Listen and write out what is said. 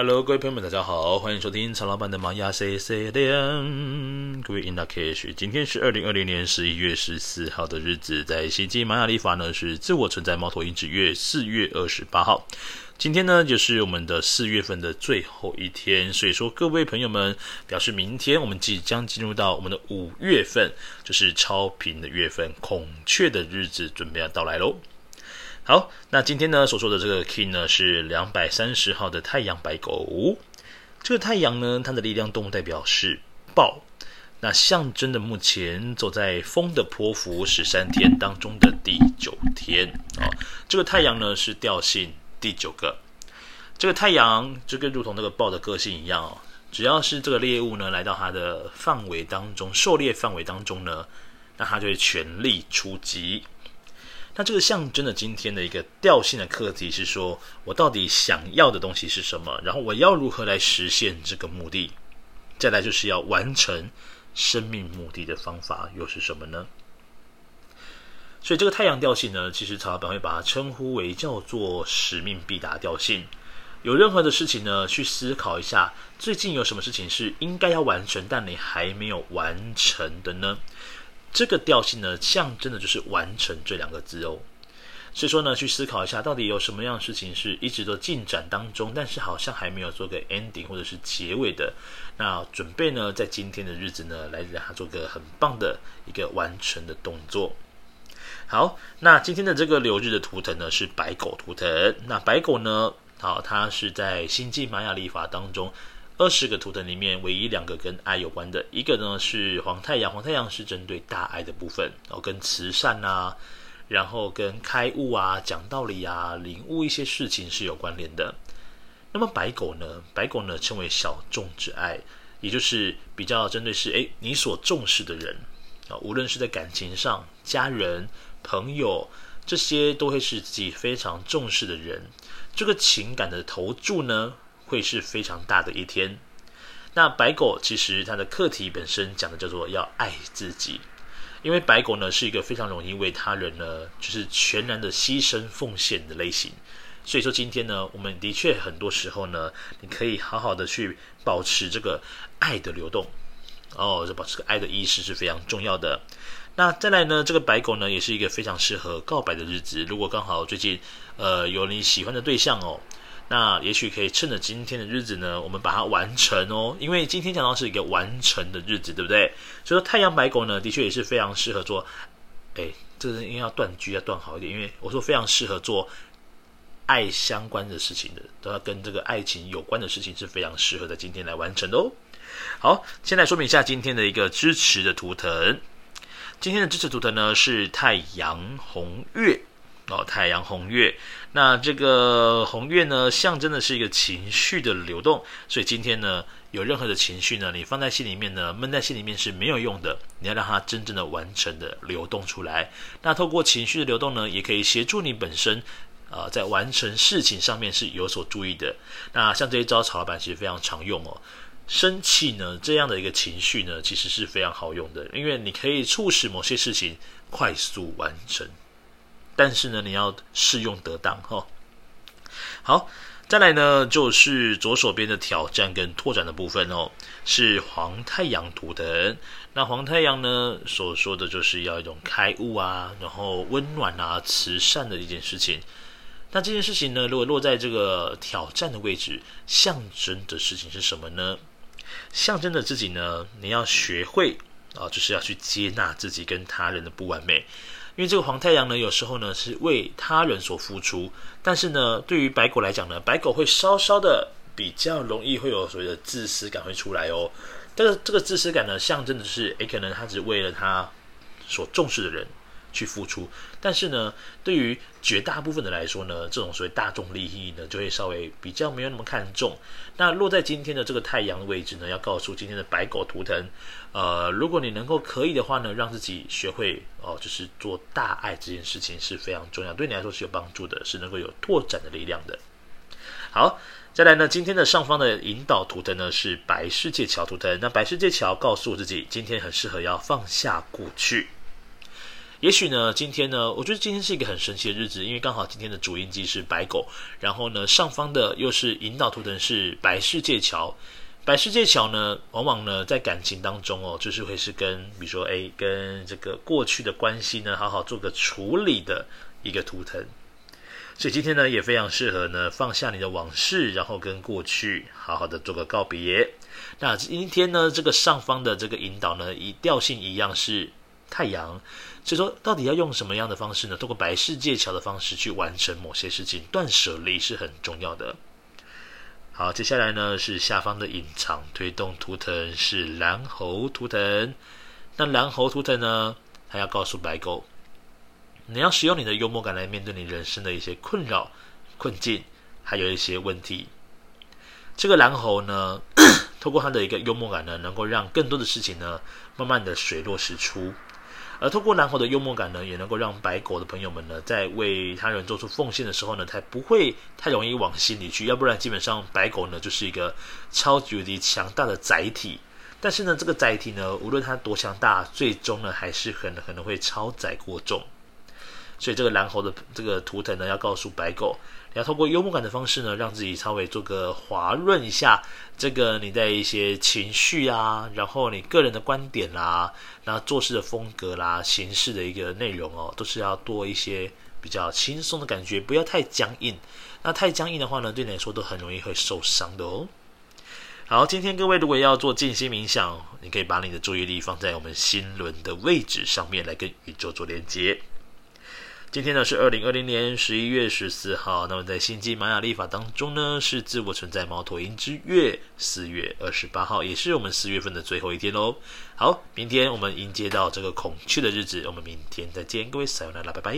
Hello，各位朋友们，大家好，欢迎收听曹老板的玛雅 C C 连。各位 In Lak'ech，今天是二零二零年十一月十四号的日子，在星际玛雅历法呢是自我存在猫头鹰之月四月二十八号。今天呢就是我们的四月份的最后一天，所以说各位朋友们，表示明天我们即将进入到我们的五月份，就是超频的月份，孔雀的日子准备要到来喽。好，那今天呢所说的这个 King 呢是两百三十号的太阳白狗。这个太阳呢，它的力量动物代表是豹，那象征的目前走在风的波幅十三天当中的第九天啊、哦。这个太阳呢是调性第九个。这个太阳就跟如同那个豹的个性一样哦，只要是这个猎物呢来到它的范围当中，狩猎范围当中呢，那它就会全力出击。那这个象征的今天的一个调性的课题是说，我到底想要的东西是什么？然后我要如何来实现这个目的？再来就是要完成生命目的的方法又是什么呢？所以这个太阳调性呢，其实曹老板会把它称呼为叫做使命必达调性。有任何的事情呢，去思考一下，最近有什么事情是应该要完成，但你还没有完成的呢？这个调性呢，象征的就是完成这两个字哦。所以说呢，去思考一下，到底有什么样的事情是一直都进展当中，但是好像还没有做个 ending 或者是结尾的。那准备呢，在今天的日子呢，来让它做个很棒的一个完成的动作。好，那今天的这个流日的图腾呢，是白狗图腾。那白狗呢，好，它是在星际玛雅历法当中。二十个图腾里面，唯一两个跟爱有关的，一个呢是黄太阳，黄太阳是针对大爱的部分，然后跟慈善啊，然后跟开悟啊、讲道理啊、领悟一些事情是有关联的。那么白狗呢？白狗呢称为小众之爱，也就是比较针对是诶你所重视的人啊，无论是在感情上、家人、朋友这些，都会是自己非常重视的人。这个情感的投注呢，会是非常大的一天。那白狗其实它的课题本身讲的叫做要爱自己，因为白狗呢是一个非常容易为他人呢就是全然的牺牲奉献的类型。所以说今天呢，我们的确很多时候呢，你可以好好的去保持这个爱的流动哦，这保持个爱的意识是非常重要的。那再来呢，这个白狗呢也是一个非常适合告白的日子。如果刚好最近呃有你喜欢的对象哦。那也许可以趁着今天的日子呢，我们把它完成哦。因为今天讲到是一个完成的日子，对不对？所以说太阳白狗呢，的确也是非常适合做。哎，这个应该要断句，要断好一点。因为我说非常适合做爱相关的事情的，都要跟这个爱情有关的事情是非常适合在今天来完成的哦。好，先来说明一下今天的一个支持的图腾。今天的支持图腾呢是太阳红月。哦，太阳红月，那这个红月呢，象征的是一个情绪的流动，所以今天呢，有任何的情绪呢，你放在心里面呢，闷在心里面是没有用的，你要让它真正的完成的流动出来。那透过情绪的流动呢，也可以协助你本身，呃，在完成事情上面是有所注意的。那像这一招，曹老板其实非常常用哦。生气呢，这样的一个情绪呢，其实是非常好用的，因为你可以促使某些事情快速完成。但是呢，你要适用得当哈、好，再来呢，就是左手边的挑战跟拓展的部分哦，是黄太阳图腾。那黄太阳呢，所说的就是要一种开悟啊，然后温暖啊、慈善的一件事情。那这件事情呢，如果落在这个挑战的位置，象征的事情是什么呢？象征的自己呢，你要学会啊，就是要去接纳自己跟他人的不完美。因为这个黄太阳呢，有时候呢是为他人所付出，但是呢，对于白狗来讲呢，白狗会稍稍的比较容易会有所谓的自私感会出来哦。但是这个自私感呢，象征的是，诶，可能他只为了他所重视的人。去付出，但是呢，对于绝大部分的来说呢，这种所谓大众利益呢，就会稍微比较没有那么看重。那落在今天的这个太阳的位置呢，要告诉今天的白狗图腾，呃，如果你能够可以的话呢，让自己学会哦、就是做大爱这件事情是非常重要，对你来说是有帮助的，是能够有拓展的力量的。好，再来呢，今天的上方的引导图腾呢是白世界桥图腾，那白世界桥告诉我自己，今天很适合要放下过去。也许呢，今天呢，我觉得今天是一个很神奇的日子，因为刚好今天的主印记是白狗，然后呢，上方的又是引导图腾是白世界桥。白世界桥呢，往往呢在感情当中哦，就是会是跟比如说哎，跟这个过去的关系呢，好好做个处理的一个图腾。所以今天呢，也非常适合呢放下你的往事，然后跟过去好好的做个告别。那今天呢，这个上方的这个引导呢，以调性一样是太阳。所以说，到底要用什么样的方式呢？通过白世界桥的方式去完成某些事情，断舍离是很重要的。好，接下来呢是下方的隐藏推动图腾是蓝猴图腾。那蓝猴图腾呢，它要告诉白狗，你要使用你的幽默感来面对你人生的一些困扰、困境，还有一些问题。这个蓝猴呢，透过他的一个幽默感呢，能够让更多的事情呢，慢慢的水落石出。而透过蓝猴的幽默感呢，也能够让白狗的朋友们呢，在为他人做出奉献的时候呢，才不会太容易往心里去。要不然，基本上白狗呢就是一个超级无敌强大的载体。但是呢，这个载体呢，无论它多强大，最终呢，还是很可能会超载过重。所以，这个蓝猴的这个图腾呢，要告诉白狗。要透过幽默感的方式呢，让自己稍微做个滑润一下，这个你的一些情绪啊，然后你个人的观点啦，那做事的风格啦，形式的一个内容哦，都是要多一些比较轻松的感觉，不要太僵硬。那太僵硬的话呢，对你来说都很容易会受伤的哦。好，今天各位如果要做静心冥想，你可以把你的注意力放在我们心轮的位置上面来跟宇宙做连接。今天呢是二零二零年十一月十四号，那么在星际玛雅历法当中呢是自我存在猫头鹰之月四月二十八号，也是我们四月份的最后一天喽。好，明天我们迎接到这个孔雀的日子，我们明天再见，各位撒由那拉，拜拜。